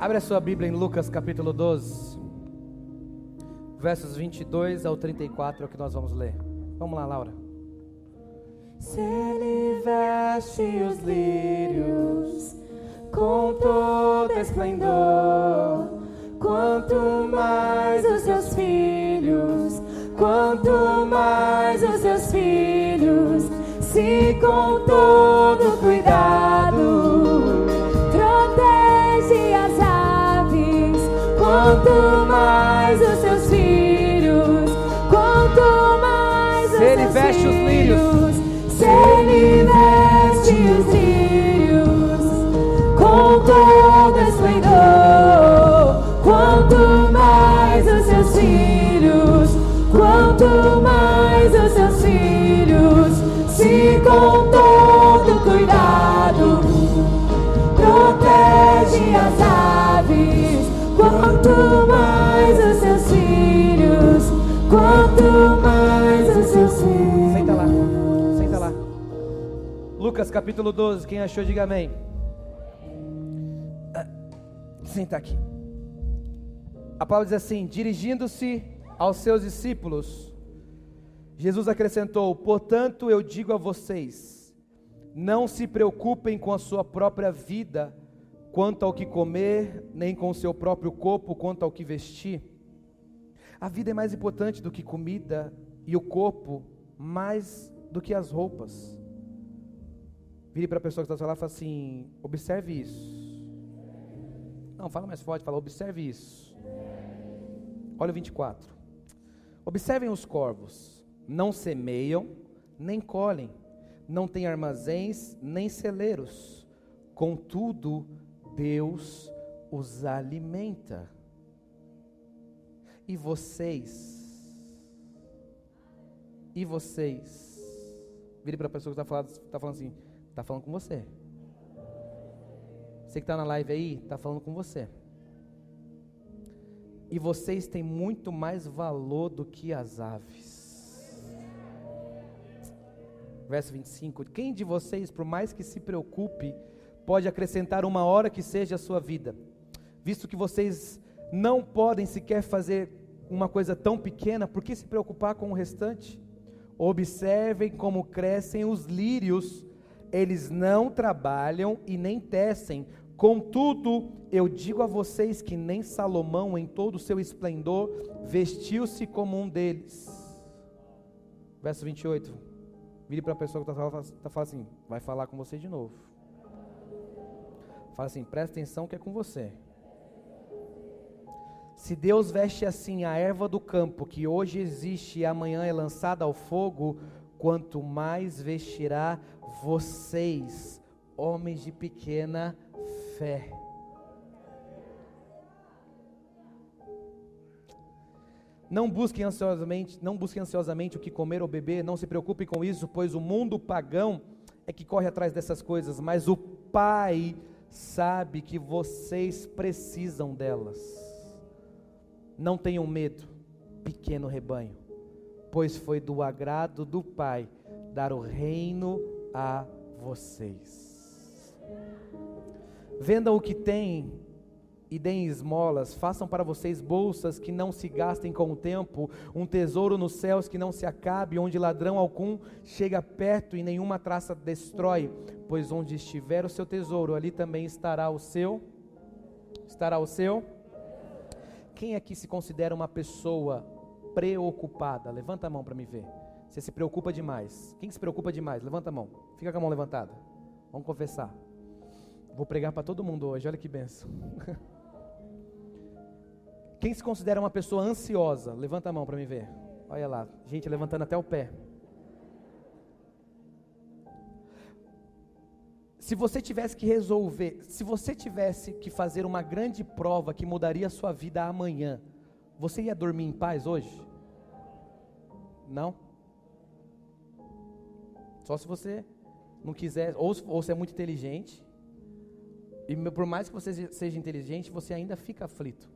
Abre a sua Bíblia em Lucas capítulo 12, versos 22 ao 34 é o que nós vamos ler. Vamos lá, Laura. Se ele veste os lírios com todo esplendor, quanto mais os seus filhos, quanto mais os seus filhos, se com todo cuidado quanto mais os seus filhos, quanto mais os Se ele seus veste os lírios. se ele veste os lírios com todo esplendor, quanto mais os seus filhos, quanto mais os seus filhos, se com Lucas capítulo 12, quem achou, diga amém. Ah, Senta aqui. A palavra diz assim: dirigindo-se aos seus discípulos, Jesus acrescentou: Portanto, eu digo a vocês, não se preocupem com a sua própria vida, quanto ao que comer, nem com o seu próprio corpo, quanto ao que vestir. A vida é mais importante do que comida, e o corpo mais do que as roupas. Vire para a pessoa que está lá e fala assim: observe isso. Não, fala mais forte, fala, observe isso. Olha o 24. Observem os corvos, não semeiam, nem colhem, não têm armazéns, nem celeiros. Contudo, Deus os alimenta. E vocês? E vocês? Vire para a pessoa que está falando, tá falando assim: está falando com você. Você que está na live aí, está falando com você. E vocês têm muito mais valor do que as aves. Verso 25: Quem de vocês, por mais que se preocupe, pode acrescentar uma hora que seja a sua vida? Visto que vocês não podem sequer fazer uma coisa tão pequena, por que se preocupar com o restante? Observem como crescem os lírios, eles não trabalham e nem tecem. Contudo, eu digo a vocês que nem Salomão, em todo o seu esplendor, vestiu-se como um deles. Verso 28. Vire para a pessoa que está falando, tá falando assim: vai falar com você de novo. Fala assim: presta atenção que é com você. Se Deus veste assim a erva do campo, que hoje existe e amanhã é lançada ao fogo, quanto mais vestirá vocês, homens de pequena fé. Não busquem ansiosamente, não busquem ansiosamente o que comer ou beber, não se preocupem com isso, pois o mundo pagão é que corre atrás dessas coisas, mas o Pai sabe que vocês precisam delas. Não tenham medo, pequeno rebanho, pois foi do agrado do Pai dar o reino a vocês. Vendam o que têm e deem esmolas, façam para vocês bolsas que não se gastem com o tempo, um tesouro nos céus que não se acabe, onde ladrão algum chega perto e nenhuma traça destrói, pois onde estiver o seu tesouro, ali também estará o seu estará o seu quem aqui se considera uma pessoa preocupada? Levanta a mão para me ver. Você se preocupa demais. Quem se preocupa demais? Levanta a mão. Fica com a mão levantada. Vamos confessar. Vou pregar para todo mundo hoje. Olha que benção. Quem se considera uma pessoa ansiosa? Levanta a mão para me ver. Olha lá. Gente, levantando até o pé. Se você tivesse que resolver, se você tivesse que fazer uma grande prova que mudaria a sua vida amanhã, você ia dormir em paz hoje? Não? Só se você não quiser, ou, ou você é muito inteligente, e por mais que você seja inteligente, você ainda fica aflito.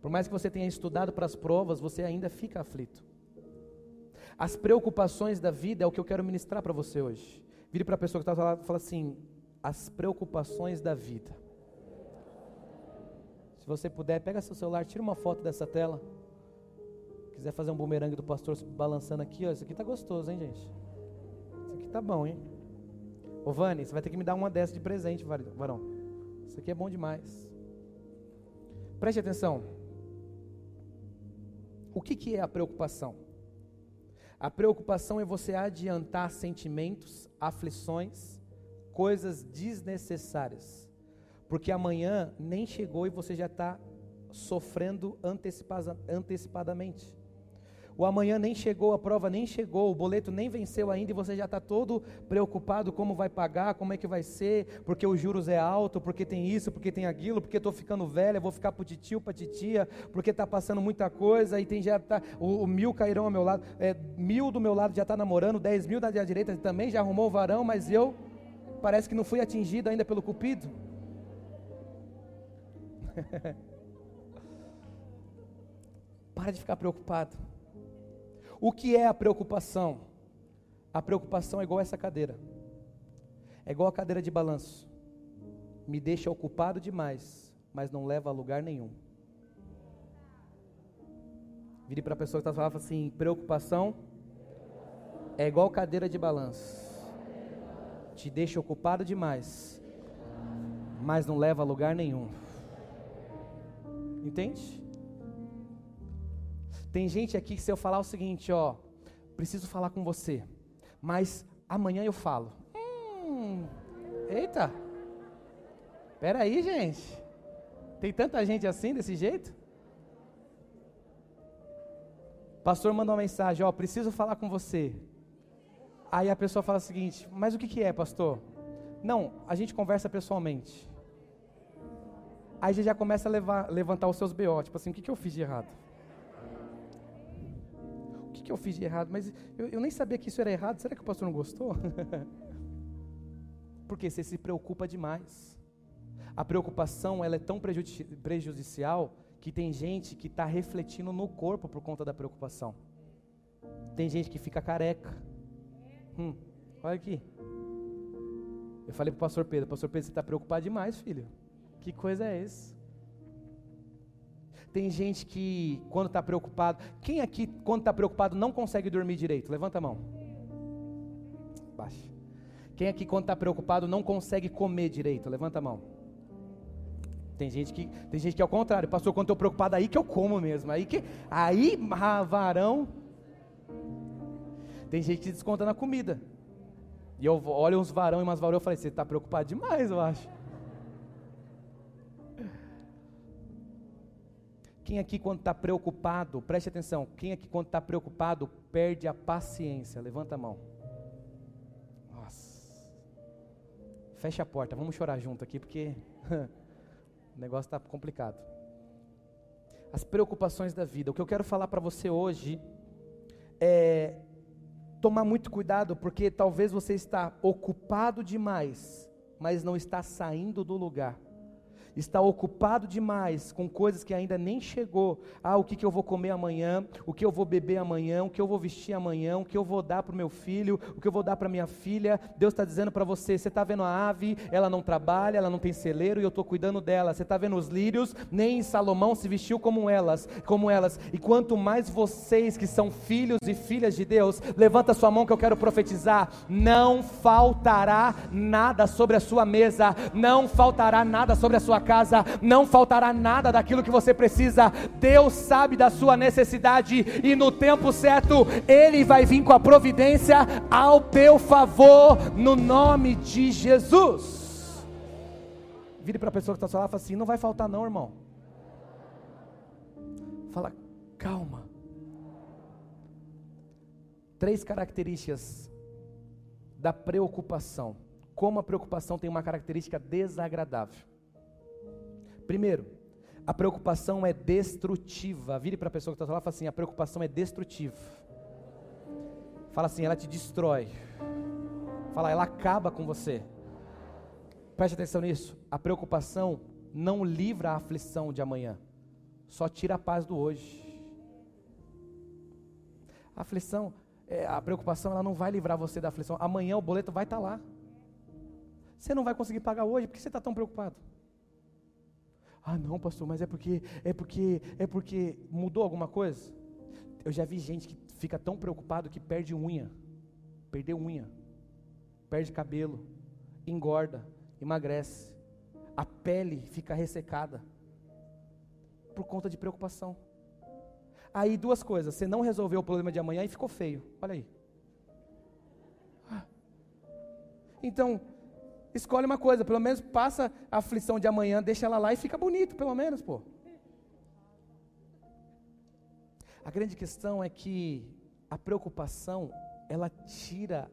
Por mais que você tenha estudado para as provas, você ainda fica aflito. As preocupações da vida é o que eu quero ministrar para você hoje. Vire para a pessoa que está lá e fala assim: as preocupações da vida. Se você puder, pega seu celular, tira uma foto dessa tela. Quiser fazer um bumerangue do pastor balançando aqui, ó, isso aqui tá gostoso, hein, gente? Isso aqui tá bom, hein? Ô Vani, você vai ter que me dar uma dessa de presente, varão. Isso aqui é bom demais. Preste atenção. O que, que é a preocupação? A preocupação é você adiantar sentimentos, aflições, coisas desnecessárias. Porque amanhã nem chegou e você já está sofrendo antecipadamente. O amanhã nem chegou, a prova nem chegou, o boleto nem venceu ainda e você já está todo preocupado como vai pagar, como é que vai ser, porque os juros é alto, porque tem isso, porque tem aquilo, porque estou ficando velha, vou ficar para titio, para titia, porque está passando muita coisa e tem já tá, o, o, mil cairão ao meu lado, é, mil do meu lado já está namorando, dez mil da direita também já arrumou o varão, mas eu parece que não fui atingido ainda pelo cupido. Para de ficar preocupado. O que é a preocupação? A preocupação é igual essa cadeira. É igual a cadeira de balanço. Me deixa ocupado demais, mas não leva a lugar nenhum. Vire para a pessoa que está falando assim: preocupação é igual cadeira de balanço. Te deixa ocupado demais, mas não leva a lugar nenhum. Entende? Tem gente aqui que se eu falar o seguinte, ó, preciso falar com você, mas amanhã eu falo. Hum, eita, espera aí, gente. Tem tanta gente assim, desse jeito? Pastor manda uma mensagem, ó, preciso falar com você. Aí a pessoa fala o seguinte, mas o que, que é, pastor? Não, a gente conversa pessoalmente. Aí já começa a levar, levantar os seus BO, tipo assim, o que, que eu fiz de errado? Que eu fiz de errado? Mas eu, eu nem sabia que isso era errado. Será que o pastor não gostou? Porque você se preocupa demais. A preocupação ela é tão prejudicial que tem gente que está refletindo no corpo por conta da preocupação. Tem gente que fica careca. Hum, olha aqui. Eu falei para o pastor Pedro, pastor Pedro, você está preocupado demais, filho. Que coisa é essa? Tem gente que, quando está preocupado, quem aqui, quando está preocupado, não consegue dormir direito? Levanta a mão. Baixa. Quem aqui, quando está preocupado, não consegue comer direito? Levanta a mão. Tem gente que, tem gente que é o contrário, pastor, quando estou preocupado, aí que eu como mesmo. Aí que, aí, varão. Tem gente que desconta na comida. E eu olho uns varão e umas varão, eu falei, você está preocupado demais, eu acho. Quem aqui, quando está preocupado, preste atenção, quem aqui, quando está preocupado, perde a paciência? Levanta a mão. Nossa. Fecha a porta, vamos chorar junto aqui, porque o negócio está complicado. As preocupações da vida. O que eu quero falar para você hoje é tomar muito cuidado, porque talvez você está ocupado demais, mas não está saindo do lugar está ocupado demais com coisas que ainda nem chegou. Ah, o que, que eu vou comer amanhã, o que eu vou beber amanhã, o que eu vou vestir amanhã, o que eu vou dar para o meu filho, o que eu vou dar para minha filha. Deus está dizendo para você: você está vendo a ave, ela não trabalha, ela não tem celeiro e eu estou cuidando dela. Você está vendo os lírios, nem Salomão se vestiu como elas, como elas. E quanto mais vocês que são filhos e filhas de Deus, levanta sua mão que eu quero profetizar: não faltará nada sobre a sua mesa, não faltará nada sobre a sua casa, não faltará nada daquilo que você precisa. Deus sabe da sua necessidade e no tempo certo Ele vai vir com a providência ao teu favor, no nome de Jesus. Vire para a pessoa que está lá e fala assim: não vai faltar, não, irmão. Fala, calma. Três características da preocupação. Como a preocupação tem uma característica desagradável. Primeiro, a preocupação é destrutiva. Vire para a pessoa que está lá e fala assim: a preocupação é destrutiva. Fala assim, ela te destrói. Fala, ela acaba com você. Preste atenção nisso. A preocupação não livra a aflição de amanhã, só tira a paz do hoje. A aflição, é, a preocupação, ela não vai livrar você da aflição. Amanhã o boleto vai estar tá lá. Você não vai conseguir pagar hoje, por que você está tão preocupado? Ah, não, pastor, mas é porque, é porque, é porque mudou alguma coisa? Eu já vi gente que fica tão preocupado que perde unha, perdeu unha, perde cabelo, engorda, emagrece, a pele fica ressecada por conta de preocupação. Aí duas coisas, você não resolveu o problema de amanhã e ficou feio. Olha aí. Ah. Então, escolhe uma coisa, pelo menos passa a aflição de amanhã, deixa ela lá e fica bonito, pelo menos, pô. A grande questão é que a preocupação, ela tira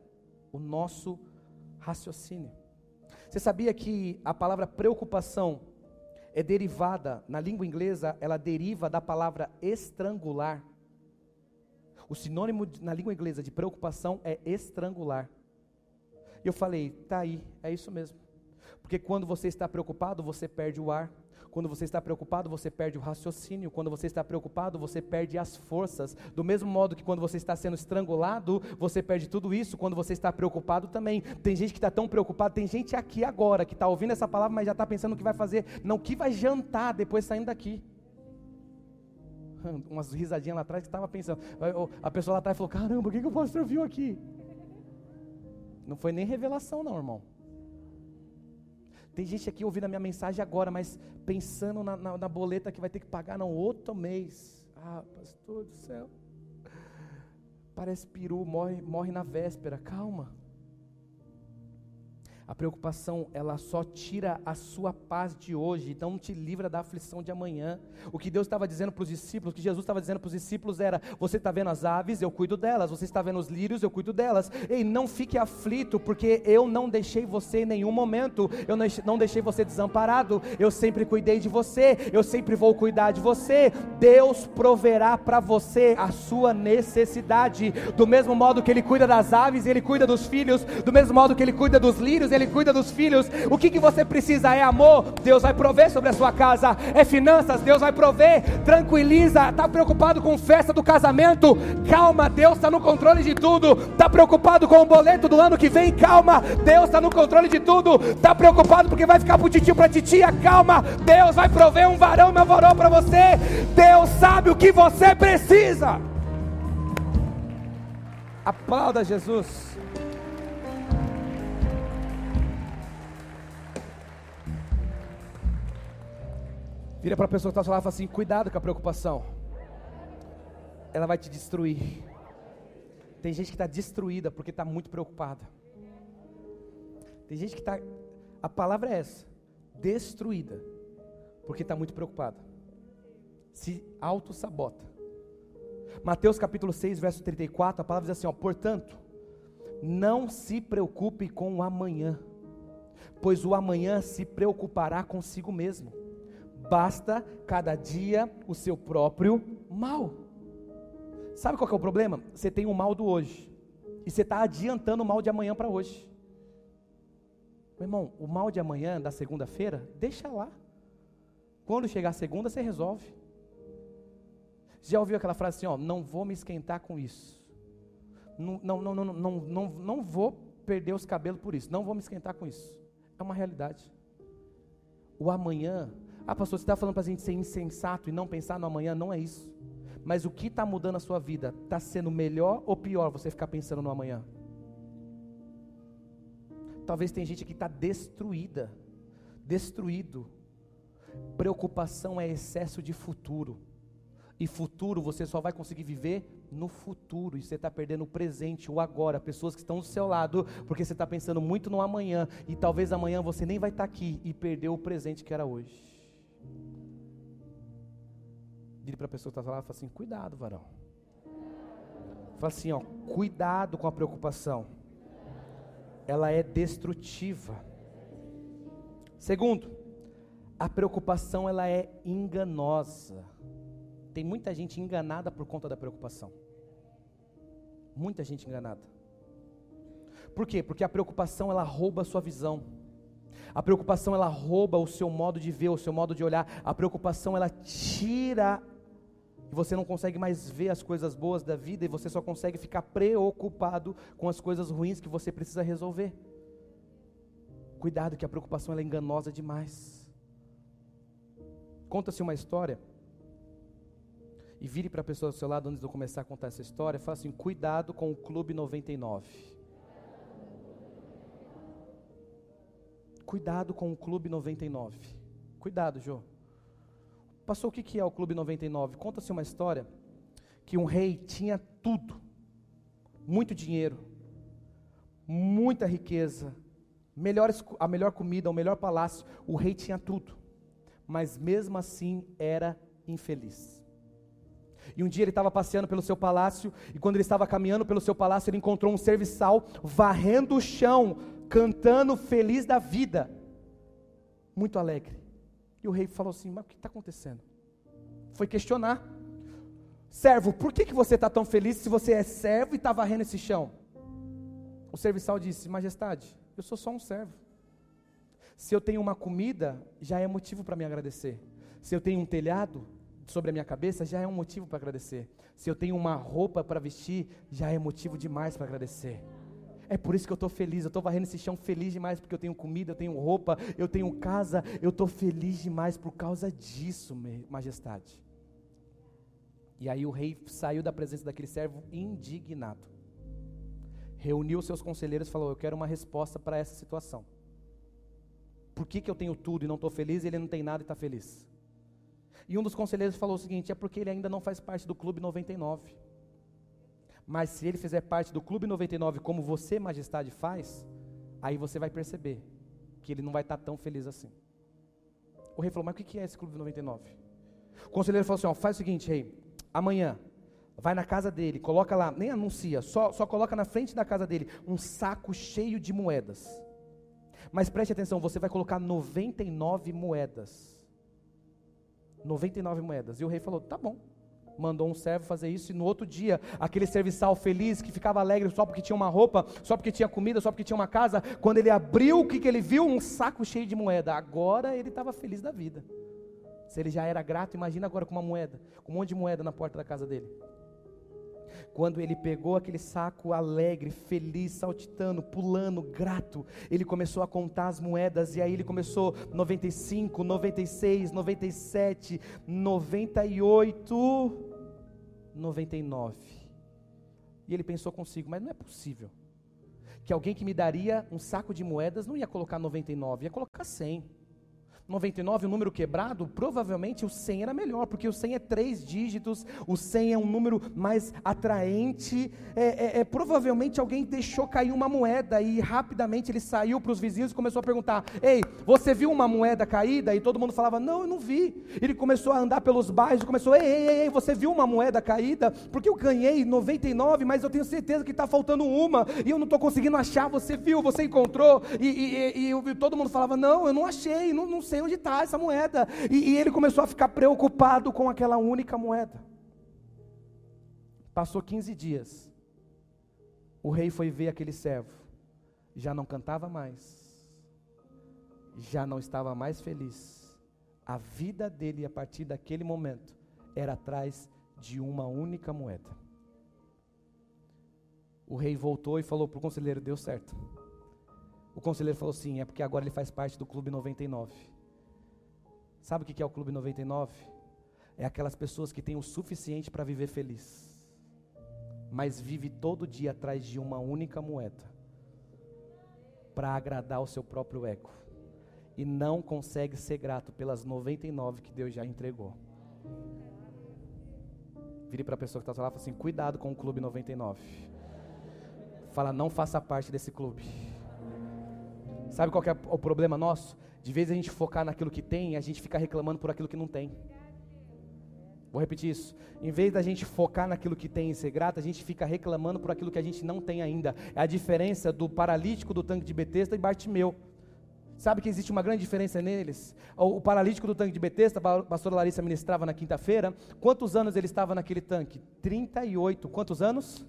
o nosso raciocínio. Você sabia que a palavra preocupação é derivada, na língua inglesa, ela deriva da palavra estrangular. O sinônimo na língua inglesa de preocupação é estrangular. E eu falei, tá aí, é isso mesmo. Porque quando você está preocupado, você perde o ar. Quando você está preocupado, você perde o raciocínio. Quando você está preocupado, você perde as forças. Do mesmo modo que quando você está sendo estrangulado, você perde tudo isso. Quando você está preocupado também. Tem gente que está tão preocupada. Tem gente aqui agora que está ouvindo essa palavra, mas já está pensando o que vai fazer. Não, o que vai jantar depois saindo daqui. Umas risadinhas lá atrás que estava pensando. A pessoa lá atrás falou: Caramba, o que, que o pastor viu aqui? Não foi nem revelação, não, irmão. Tem gente aqui ouvindo a minha mensagem agora, mas pensando na, na, na boleta que vai ter que pagar no outro mês. Ah, pastor do céu. Parece peru, morre, morre na véspera. Calma. A preocupação, ela só tira a sua paz de hoje, então te livra da aflição de amanhã. O que Deus estava dizendo para os discípulos, o que Jesus estava dizendo para os discípulos era: Você está vendo as aves, eu cuido delas. Você está vendo os lírios, eu cuido delas. Ei, não fique aflito, porque eu não deixei você em nenhum momento, eu não deixei você desamparado. Eu sempre cuidei de você, eu sempre vou cuidar de você. Deus proverá para você a sua necessidade, do mesmo modo que Ele cuida das aves, Ele cuida dos filhos, do mesmo modo que Ele cuida dos lírios ele cuida dos filhos. O que, que você precisa é amor, Deus vai prover sobre a sua casa. É finanças, Deus vai prover. Tranquiliza, está preocupado com festa do casamento? Calma, Deus está no controle de tudo. Está preocupado com o boleto do ano que vem? Calma, Deus está no controle de tudo. Está preocupado porque vai ficar para o titio para titia? Calma, Deus vai prover um varão uma varão para você. Deus sabe o que você precisa. Aplauda Jesus. Vira para a pessoa que está ao e fala assim: cuidado com a preocupação. Ela vai te destruir. Tem gente que está destruída porque está muito preocupada. Tem gente que está. A palavra é essa: destruída. Porque está muito preocupada. Se auto-sabota. Mateus capítulo 6, verso 34, a palavra diz assim: ó, portanto, não se preocupe com o amanhã, pois o amanhã se preocupará consigo mesmo basta cada dia o seu próprio mal. Sabe qual é o problema? Você tem o mal do hoje, e você está adiantando o mal de amanhã para hoje. Meu irmão, o mal de amanhã, da segunda-feira, deixa lá. Quando chegar a segunda, você resolve. Já ouviu aquela frase assim, ó, não vou me esquentar com isso. Não, não, não, não, não, não, não vou perder os cabelos por isso. Não vou me esquentar com isso. É uma realidade. O amanhã ah, pastor, você está falando para a gente ser insensato e não pensar no amanhã? Não é isso. Mas o que está mudando a sua vida? Está sendo melhor ou pior você ficar pensando no amanhã? Talvez tem gente que está destruída, destruído. Preocupação é excesso de futuro. E futuro você só vai conseguir viver no futuro. E você está perdendo o presente, o agora. Pessoas que estão do seu lado, porque você está pensando muito no amanhã. E talvez amanhã você nem vai estar tá aqui e perdeu o presente que era hoje. Diga para a pessoa que está lá, fala assim, cuidado, varão. Fala assim, ó, cuidado com a preocupação. Ela é destrutiva. Segundo, a preocupação ela é enganosa. Tem muita gente enganada por conta da preocupação. Muita gente enganada. Por quê? Porque a preocupação ela rouba a sua visão. A preocupação ela rouba o seu modo de ver, o seu modo de olhar. A preocupação ela tira e você não consegue mais ver as coisas boas da vida e você só consegue ficar preocupado com as coisas ruins que você precisa resolver. Cuidado que a preocupação é enganosa demais. Conta-se uma história. E vire para a pessoa do seu lado antes de eu começar a contar essa história. Fala assim: cuidado com o Clube 99. Cuidado com o Clube 99. Cuidado, Jô. Passou o que, que é o Clube 99? Conta-se uma história que um rei tinha tudo: muito dinheiro, muita riqueza, melhores, a melhor comida, o melhor palácio. O rei tinha tudo, mas mesmo assim era infeliz. E um dia ele estava passeando pelo seu palácio, e quando ele estava caminhando pelo seu palácio, ele encontrou um serviçal varrendo o chão, cantando feliz da vida, muito alegre. E o rei falou assim: Mas o que está acontecendo? Foi questionar: Servo, por que, que você está tão feliz se você é servo e está varrendo esse chão? O serviçal disse: Majestade, eu sou só um servo. Se eu tenho uma comida, já é motivo para me agradecer. Se eu tenho um telhado sobre a minha cabeça, já é um motivo para agradecer. Se eu tenho uma roupa para vestir, já é motivo demais para agradecer. É por isso que eu estou feliz, eu estou varrendo esse chão feliz demais, porque eu tenho comida, eu tenho roupa, eu tenho casa, eu estou feliz demais por causa disso, majestade. E aí o rei saiu da presença daquele servo indignado. Reuniu seus conselheiros e falou: Eu quero uma resposta para essa situação. Por que, que eu tenho tudo e não estou feliz e ele não tem nada e está feliz? E um dos conselheiros falou o seguinte: é porque ele ainda não faz parte do Clube 99. Mas se ele fizer parte do Clube 99, como você, majestade, faz, aí você vai perceber que ele não vai estar tão feliz assim. O rei falou: Mas o que é esse Clube 99? O conselheiro falou assim: ó, faz o seguinte, rei, amanhã, vai na casa dele, coloca lá, nem anuncia, só, só coloca na frente da casa dele um saco cheio de moedas. Mas preste atenção, você vai colocar 99 moedas. 99 moedas. E o rei falou: tá bom mandou um servo fazer isso, e no outro dia, aquele serviçal feliz, que ficava alegre só porque tinha uma roupa, só porque tinha comida, só porque tinha uma casa, quando ele abriu, o que, que ele viu? Um saco cheio de moeda. Agora ele estava feliz da vida. Se ele já era grato, imagina agora com uma moeda, com um monte de moeda na porta da casa dele. Quando ele pegou aquele saco alegre, feliz, saltitando, pulando, grato, ele começou a contar as moedas e aí ele começou 95, 96, 97, 98, 99. E ele pensou consigo, mas não é possível que alguém que me daria um saco de moedas não ia colocar 99, ia colocar 100. 99, um número quebrado, provavelmente o 100 era melhor, porque o 100 é três dígitos, o 100 é um número mais atraente. É, é, é provavelmente alguém deixou cair uma moeda e rapidamente ele saiu para os vizinhos e começou a perguntar: Ei, você viu uma moeda caída? E todo mundo falava: Não, eu não vi. Ele começou a andar pelos bairros e começou: Ei, ei, ei, você viu uma moeda caída? Porque eu ganhei 99, mas eu tenho certeza que está faltando uma e eu não estou conseguindo achar. Você viu, você encontrou? E, e, e, e todo mundo falava: Não, eu não achei, não, não sei sei onde está essa moeda. E, e ele começou a ficar preocupado com aquela única moeda. Passou 15 dias. O rei foi ver aquele servo. Já não cantava mais. Já não estava mais feliz. A vida dele, a partir daquele momento, era atrás de uma única moeda. O rei voltou e falou para o conselheiro: deu certo. O conselheiro falou: sim, é porque agora ele faz parte do Clube 99. Sabe o que é o Clube 99? É aquelas pessoas que têm o suficiente para viver feliz, mas vive todo dia atrás de uma única moeda, para agradar o seu próprio ego, e não consegue ser grato pelas 99 que Deus já entregou. Vire para a pessoa que está lá e fala assim: cuidado com o Clube 99. Fala, não faça parte desse clube. Sabe qual é o problema nosso? De vez a gente focar naquilo que tem, a gente fica reclamando por aquilo que não tem. Vou repetir isso. Em vez da gente focar naquilo que tem e ser grato, a gente fica reclamando por aquilo que a gente não tem ainda. É a diferença do paralítico do tanque de Betesda e Bartimeu. Sabe que existe uma grande diferença neles? O, o paralítico do tanque de Betesda, a pastora Larissa ministrava na quinta-feira. Quantos anos ele estava naquele tanque? 38. Quantos anos?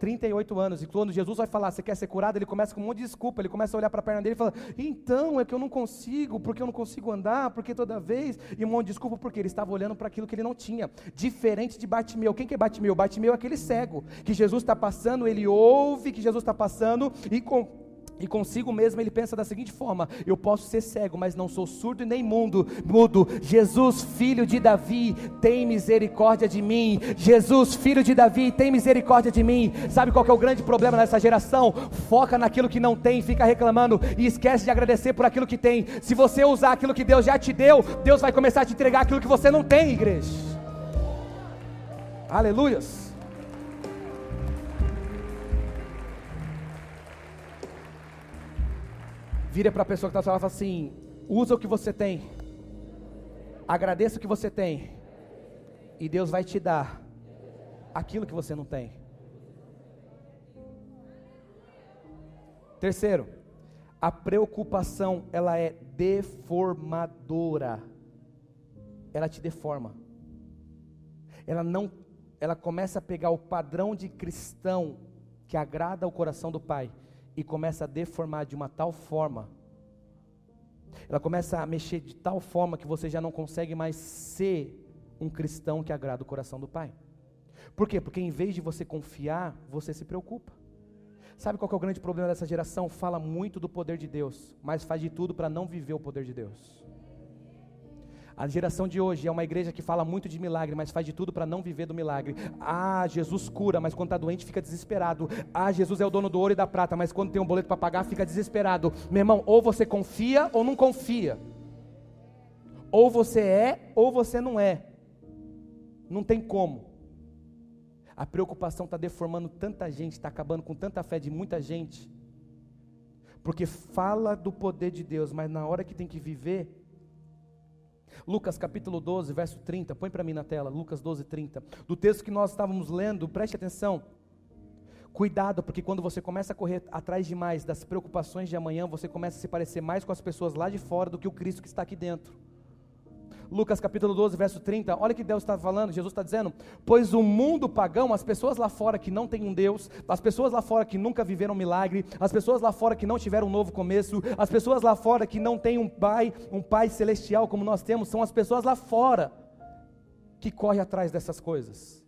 38 anos. E quando Jesus vai falar, você quer ser curado? Ele começa com um monte de desculpa. Ele começa a olhar para a perna dele e fala: Então, é que eu não consigo, porque eu não consigo andar, porque toda vez. E um monte de desculpa, porque ele estava olhando para aquilo que ele não tinha. Diferente de Bartimeu. Quem que é Bartimeu? Bartimeu é aquele cego que Jesus está passando, ele ouve que Jesus está passando e com E consigo mesmo ele pensa da seguinte forma: eu posso ser cego, mas não sou surdo e nem mudo. Mudo. Jesus, filho de Davi, tem misericórdia de mim. Jesus, filho de Davi, tem misericórdia de mim. Sabe qual é o grande problema nessa geração? Foca naquilo que não tem, fica reclamando e esquece de agradecer por aquilo que tem. Se você usar aquilo que Deus já te deu, Deus vai começar a te entregar aquilo que você não tem, igreja. Aleluias. Vira para a pessoa que está falando fala assim: usa o que você tem, agradeça o que você tem, e Deus vai te dar aquilo que você não tem. Terceiro, a preocupação ela é deformadora. Ela te deforma. Ela não, ela começa a pegar o padrão de cristão que agrada ao coração do Pai e começa a deformar de uma tal forma, ela começa a mexer de tal forma que você já não consegue mais ser um cristão que agrada o coração do Pai. Por quê? Porque em vez de você confiar, você se preocupa. Sabe qual é o grande problema dessa geração? Fala muito do poder de Deus, mas faz de tudo para não viver o poder de Deus. A geração de hoje é uma igreja que fala muito de milagre, mas faz de tudo para não viver do milagre. Ah, Jesus cura, mas quando está doente fica desesperado. Ah, Jesus é o dono do ouro e da prata, mas quando tem um boleto para pagar fica desesperado. Meu irmão, ou você confia ou não confia. Ou você é ou você não é. Não tem como. A preocupação está deformando tanta gente, está acabando com tanta fé de muita gente. Porque fala do poder de Deus, mas na hora que tem que viver, Lucas capítulo 12, verso 30, põe para mim na tela, Lucas 12, 30. Do texto que nós estávamos lendo, preste atenção. Cuidado, porque quando você começa a correr atrás demais das preocupações de amanhã, você começa a se parecer mais com as pessoas lá de fora do que o Cristo que está aqui dentro. Lucas capítulo 12, verso 30, olha que Deus está falando, Jesus está dizendo, pois o mundo pagão, as pessoas lá fora que não têm um Deus, as pessoas lá fora que nunca viveram um milagre, as pessoas lá fora que não tiveram um novo começo, as pessoas lá fora que não têm um pai, um pai celestial como nós temos, são as pessoas lá fora que correm atrás dessas coisas.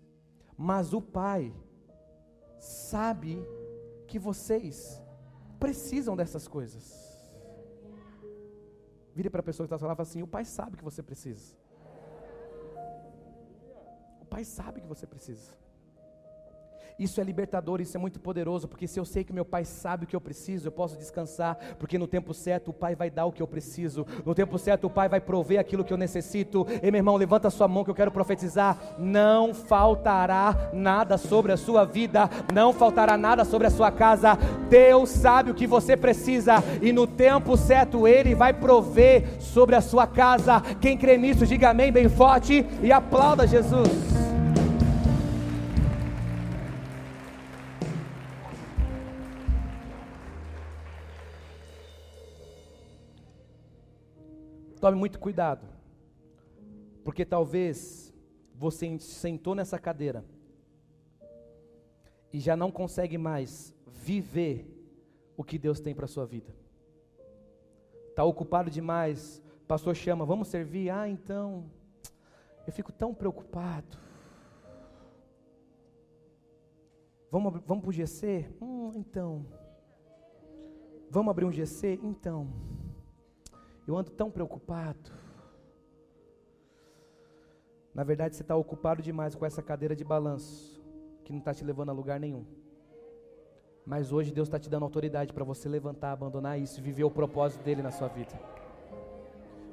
Mas o Pai sabe que vocês precisam dessas coisas. Vire para a pessoa que está falando e fala assim: o pai sabe que você precisa. O pai sabe que você precisa. Isso é libertador, isso é muito poderoso, porque se eu sei que meu pai sabe o que eu preciso, eu posso descansar, porque no tempo certo o pai vai dar o que eu preciso, no tempo certo o pai vai prover aquilo que eu necessito. E meu irmão, levanta sua mão que eu quero profetizar: não faltará nada sobre a sua vida, não faltará nada sobre a sua casa. Deus sabe o que você precisa, e no tempo certo Ele vai prover sobre a sua casa. Quem crê nisso, diga amém bem forte e aplauda Jesus. Tome muito cuidado, porque talvez você sentou nessa cadeira e já não consegue mais viver o que Deus tem para a sua vida. Está ocupado demais, pastor chama, vamos servir? Ah, então, eu fico tão preocupado. Vamos, vamos para o GC? Hum, então. Vamos abrir um GC? Então. Eu ando tão preocupado. Na verdade, você está ocupado demais com essa cadeira de balanço, que não está te levando a lugar nenhum. Mas hoje Deus está te dando autoridade para você levantar, abandonar isso e viver o propósito dele na sua vida.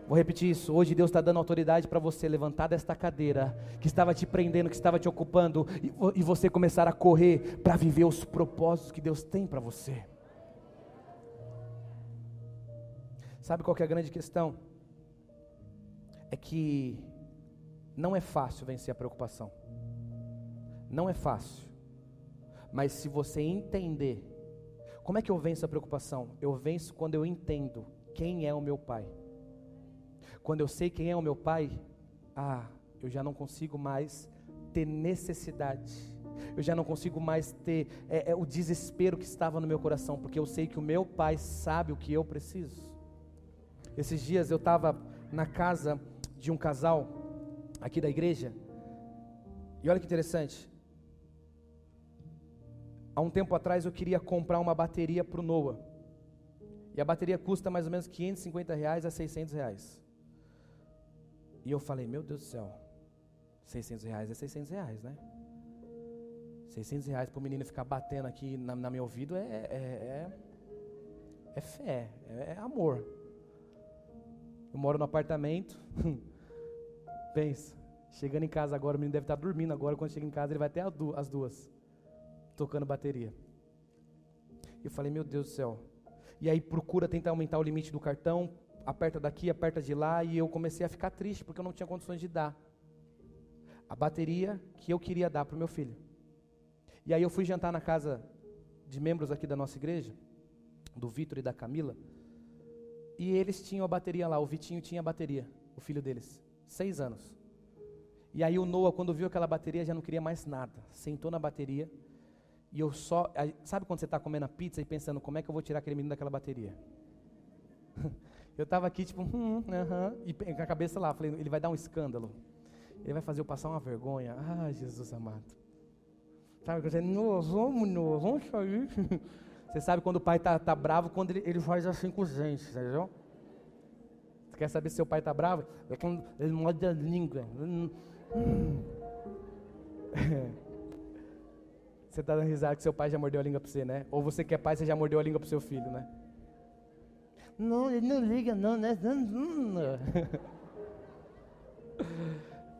Vou repetir isso. Hoje Deus está dando autoridade para você levantar desta cadeira que estava te prendendo, que estava te ocupando, e, e você começar a correr para viver os propósitos que Deus tem para você. Sabe qual é a grande questão? É que não é fácil vencer a preocupação. Não é fácil. Mas se você entender, como é que eu venço a preocupação? Eu venço quando eu entendo quem é o meu pai. Quando eu sei quem é o meu pai, ah, eu já não consigo mais ter necessidade. Eu já não consigo mais ter é, é, o desespero que estava no meu coração, porque eu sei que o meu pai sabe o que eu preciso. Esses dias eu estava na casa de um casal aqui da igreja. E olha que interessante. Há um tempo atrás eu queria comprar uma bateria para o Noah. E a bateria custa mais ou menos 550 reais a 600 reais. E eu falei, meu Deus do céu, 600 reais é 600 reais, né? 600 reais para o menino ficar batendo aqui na, na meu ouvido é, é, é, é fé, é, é amor. Eu moro no apartamento, pensa, chegando em casa agora, o menino deve estar dormindo agora, quando chega em casa ele vai até as duas, tocando bateria. Eu falei, meu Deus do céu. E aí procura tentar aumentar o limite do cartão, aperta daqui, aperta de lá, e eu comecei a ficar triste porque eu não tinha condições de dar a bateria que eu queria dar para o meu filho. E aí eu fui jantar na casa de membros aqui da nossa igreja, do Vitor e da Camila, e eles tinham a bateria lá, o Vitinho tinha a bateria, o filho deles, seis anos. E aí o Noah, quando viu aquela bateria, já não queria mais nada, sentou na bateria, e eu só, sabe quando você está comendo a pizza e pensando, como é que eu vou tirar aquele menino daquela bateria? eu estava aqui tipo, hum, uh -huh, e com a cabeça lá, falei, ele vai dar um escândalo. Ele vai fazer eu passar uma vergonha. Ah, Jesus amado. Sabe, eu não, vamos, não, vamos sair. Você sabe quando o pai está tá bravo, quando ele, ele faz assim com os dentes, entendeu? Você quer saber se seu pai está bravo? É quando ele morde a língua. Você está dando risada que seu pai já mordeu a língua para você, né? Ou você que é pai, você já mordeu a língua para seu filho, né? Não, ele não liga, não, né?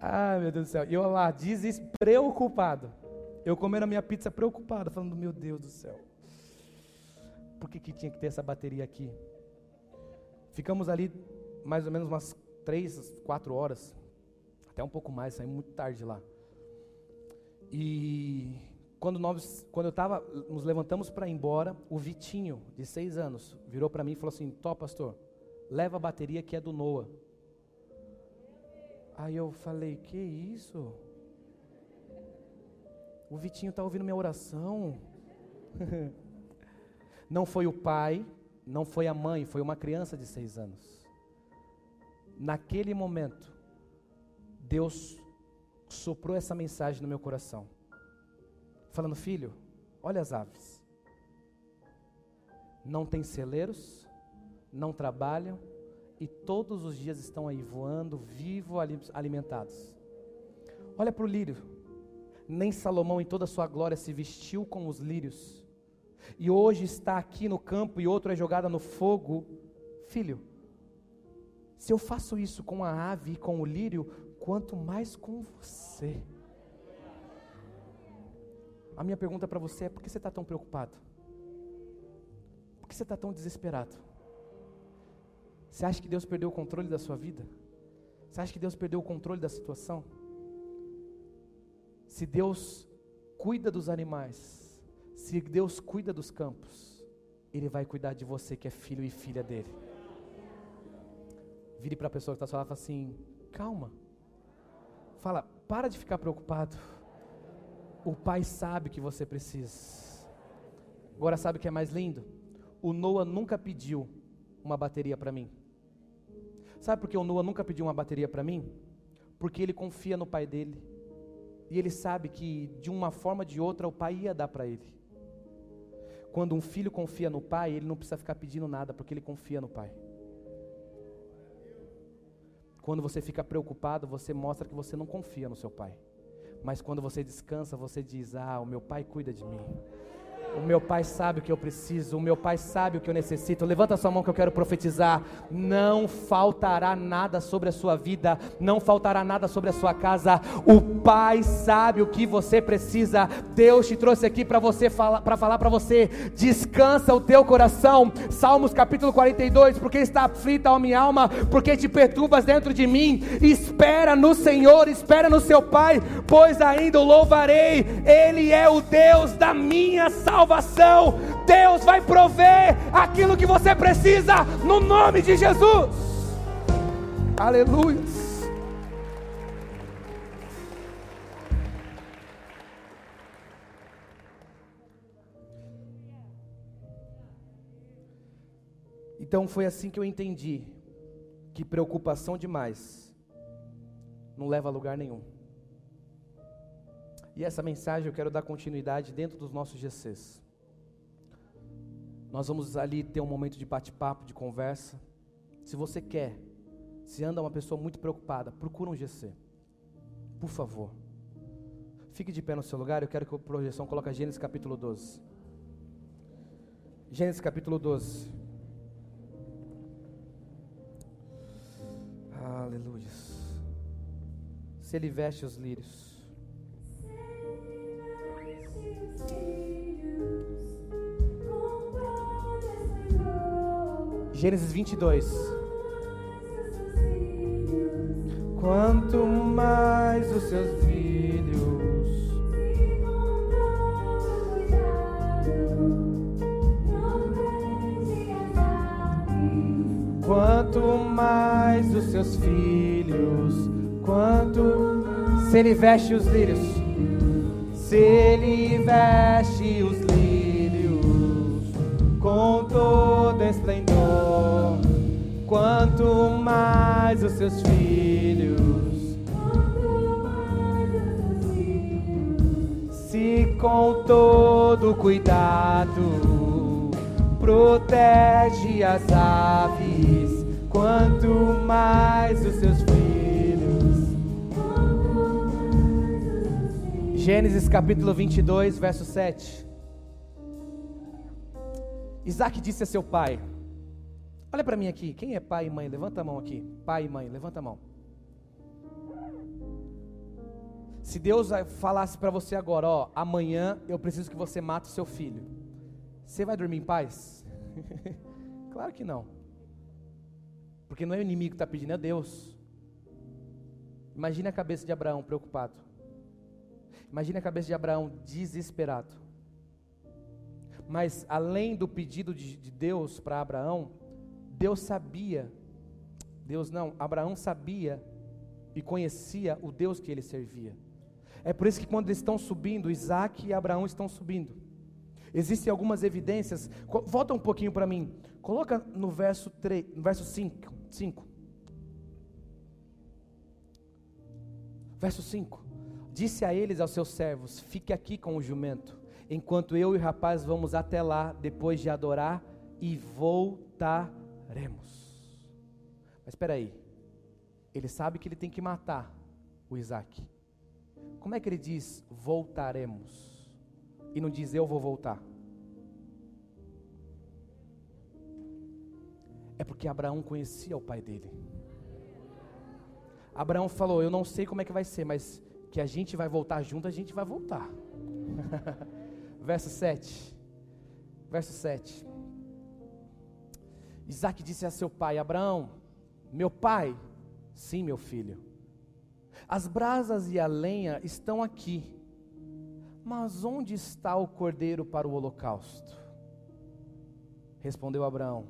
Ah, meu Deus do céu. E eu lá, despreocupado. Eu comendo a minha pizza preocupado, falando, meu Deus do céu. Por que, que tinha que ter essa bateria aqui? Ficamos ali mais ou menos umas três, quatro horas. Até um pouco mais, saímos muito tarde lá. E quando nós, quando eu estava, nos levantamos para ir embora, o Vitinho, de seis anos, virou para mim e falou assim: Tó, pastor, leva a bateria que é do Noah. Aí eu falei: Que isso? O Vitinho está ouvindo minha oração. não foi o pai, não foi a mãe, foi uma criança de seis anos. Naquele momento, Deus soprou essa mensagem no meu coração, falando: Filho, olha as aves. Não tem celeiros, não trabalham, e todos os dias estão aí voando, vivo, alimentados. Olha para o lírio. Nem Salomão, em toda a sua glória, se vestiu com os lírios. E hoje está aqui no campo e outro é jogado no fogo. Filho, se eu faço isso com a ave e com o lírio, quanto mais com você. A minha pergunta para você é: por que você está tão preocupado? Por que você está tão desesperado? Você acha que Deus perdeu o controle da sua vida? Você acha que Deus perdeu o controle da situação? Se Deus cuida dos animais, se Deus cuida dos campos, Ele vai cuidar de você que é filho e filha dele. Vire para a pessoa que está falando e fala assim: calma. Fala, para de ficar preocupado. O pai sabe que você precisa. Agora sabe o que é mais lindo? O Noah nunca pediu uma bateria para mim. Sabe por que o Noah nunca pediu uma bateria para mim? Porque ele confia no pai dele. E ele sabe que de uma forma ou de outra o pai ia dar para ele. Quando um filho confia no pai, ele não precisa ficar pedindo nada, porque ele confia no pai. Quando você fica preocupado, você mostra que você não confia no seu pai. Mas quando você descansa, você diz: Ah, o meu pai cuida de mim. O meu pai sabe o que eu preciso, o meu pai sabe o que eu necessito. Levanta sua mão que eu quero profetizar. Não faltará nada sobre a sua vida, não faltará nada sobre a sua casa. O pai sabe o que você precisa. Deus te trouxe aqui para você para falar para você. Descansa o teu coração. Salmos capítulo 42, porque está aflita a minha alma, porque te perturbas dentro de mim. Espera no Senhor, espera no seu pai, pois ainda o louvarei. Ele é o Deus da minha salvação salvação. Deus vai prover aquilo que você precisa no nome de Jesus. Aleluia. Então foi assim que eu entendi que preocupação demais não leva a lugar nenhum. E essa mensagem eu quero dar continuidade dentro dos nossos GCs. Nós vamos ali ter um momento de bate-papo, de conversa. Se você quer, se anda uma pessoa muito preocupada, procura um GC. Por favor. Fique de pé no seu lugar, eu quero que a projeção coloque Gênesis capítulo 12. Gênesis capítulo 12. Aleluia. Se ele veste os lírios. Gênesis 22. Quanto mais os seus filhos quanto mais os seus filhos, quanto. Se ele veste os lírios, se ele veste os lírios com todo esplendor, quanto mais os seus filhos, se com todo cuidado protege as aves, quanto mais os seus filhos. Gênesis capítulo 22, verso 7. Isaac disse a seu pai: Olha para mim aqui, quem é pai e mãe? Levanta a mão aqui. Pai e mãe, levanta a mão. Se Deus falasse para você agora, ó, amanhã eu preciso que você mate o seu filho. Você vai dormir em paz? claro que não. Porque não é o inimigo que está pedindo, é Deus. Imagine a cabeça de Abraão preocupado. Imagine a cabeça de Abraão desesperado. Mas além do pedido de, de Deus para Abraão, Deus sabia, Deus não, Abraão sabia e conhecia o Deus que ele servia. É por isso que quando eles estão subindo, Isaac e Abraão estão subindo. Existem algumas evidências. Volta um pouquinho para mim. Coloca no verso 3, no verso 5, 5. Verso 5. Disse a eles aos seus servos: Fique aqui com o jumento, enquanto eu e o rapaz vamos até lá depois de adorar e voltaremos. Mas espera aí. Ele sabe que ele tem que matar o Isaac. Como é que ele diz voltaremos? e não diz eu vou voltar. É porque Abraão conhecia o pai dele. Abraão falou: Eu não sei como é que vai ser, mas que a gente vai voltar junto, a gente vai voltar. Verso 7. Verso 7. Isaac disse a seu pai: Abraão, meu pai, sim, meu filho. As brasas e a lenha estão aqui mas onde está o cordeiro para o holocausto? Respondeu Abraão: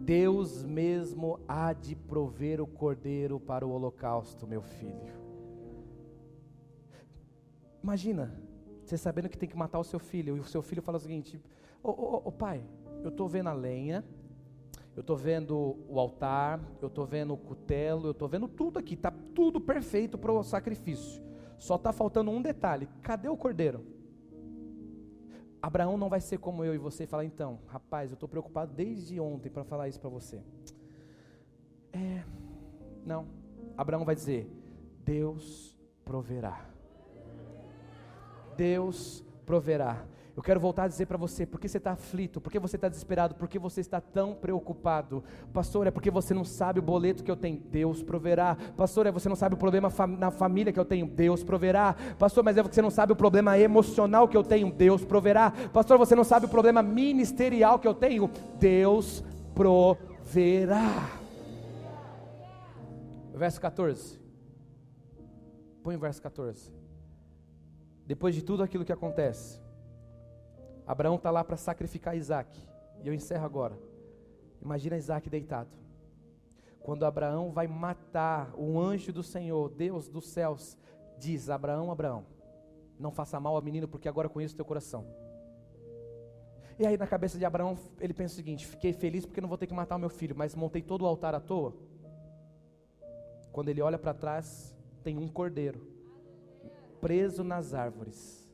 Deus mesmo há de prover o cordeiro para o holocausto, meu filho. Imagina, você sabendo que tem que matar o seu filho, e o seu filho fala o seguinte: Ô oh, oh, oh, pai, eu estou vendo a lenha, eu estou vendo o altar, eu estou vendo o cutelo, eu estou vendo tudo aqui, está tudo perfeito para o sacrifício. Só está faltando um detalhe: cadê o cordeiro? Abraão não vai ser como eu e você e falar, então, rapaz, eu estou preocupado desde ontem para falar isso para você. É, não. Abraão vai dizer: Deus proverá. Deus proverá. Eu quero voltar a dizer para você, por que você está aflito, por que você está desesperado, por que você está tão preocupado? Pastor, é porque você não sabe o boleto que eu tenho, Deus proverá. Pastor, é você não sabe o problema fam na família que eu tenho, Deus proverá. Pastor, mas é você não sabe o problema emocional que eu tenho, Deus proverá. Pastor, você não sabe o problema ministerial que eu tenho, Deus proverá. Verso 14. Põe o verso 14. Depois de tudo aquilo que acontece, Abraão está lá para sacrificar Isaac. E eu encerro agora. Imagina Isaac deitado. Quando Abraão vai matar o anjo do Senhor, Deus dos céus, diz: Abraão, Abraão, não faça mal ao menino, porque agora conheço teu coração. E aí na cabeça de Abraão, ele pensa o seguinte: fiquei feliz porque não vou ter que matar o meu filho, mas montei todo o altar à toa. Quando ele olha para trás, tem um cordeiro preso nas árvores.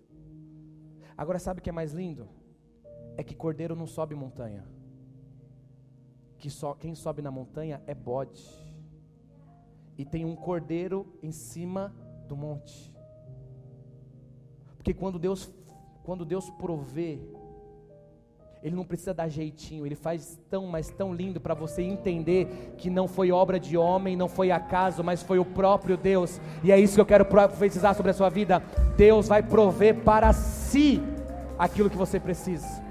Agora sabe o que é mais lindo? é que cordeiro não sobe montanha. Que só quem sobe na montanha é bode. E tem um cordeiro em cima do monte. Porque quando Deus quando Deus provê, ele não precisa dar jeitinho, ele faz tão, mas tão lindo para você entender que não foi obra de homem, não foi acaso, mas foi o próprio Deus. E é isso que eu quero profetizar sobre a sua vida. Deus vai prover para si aquilo que você precisa.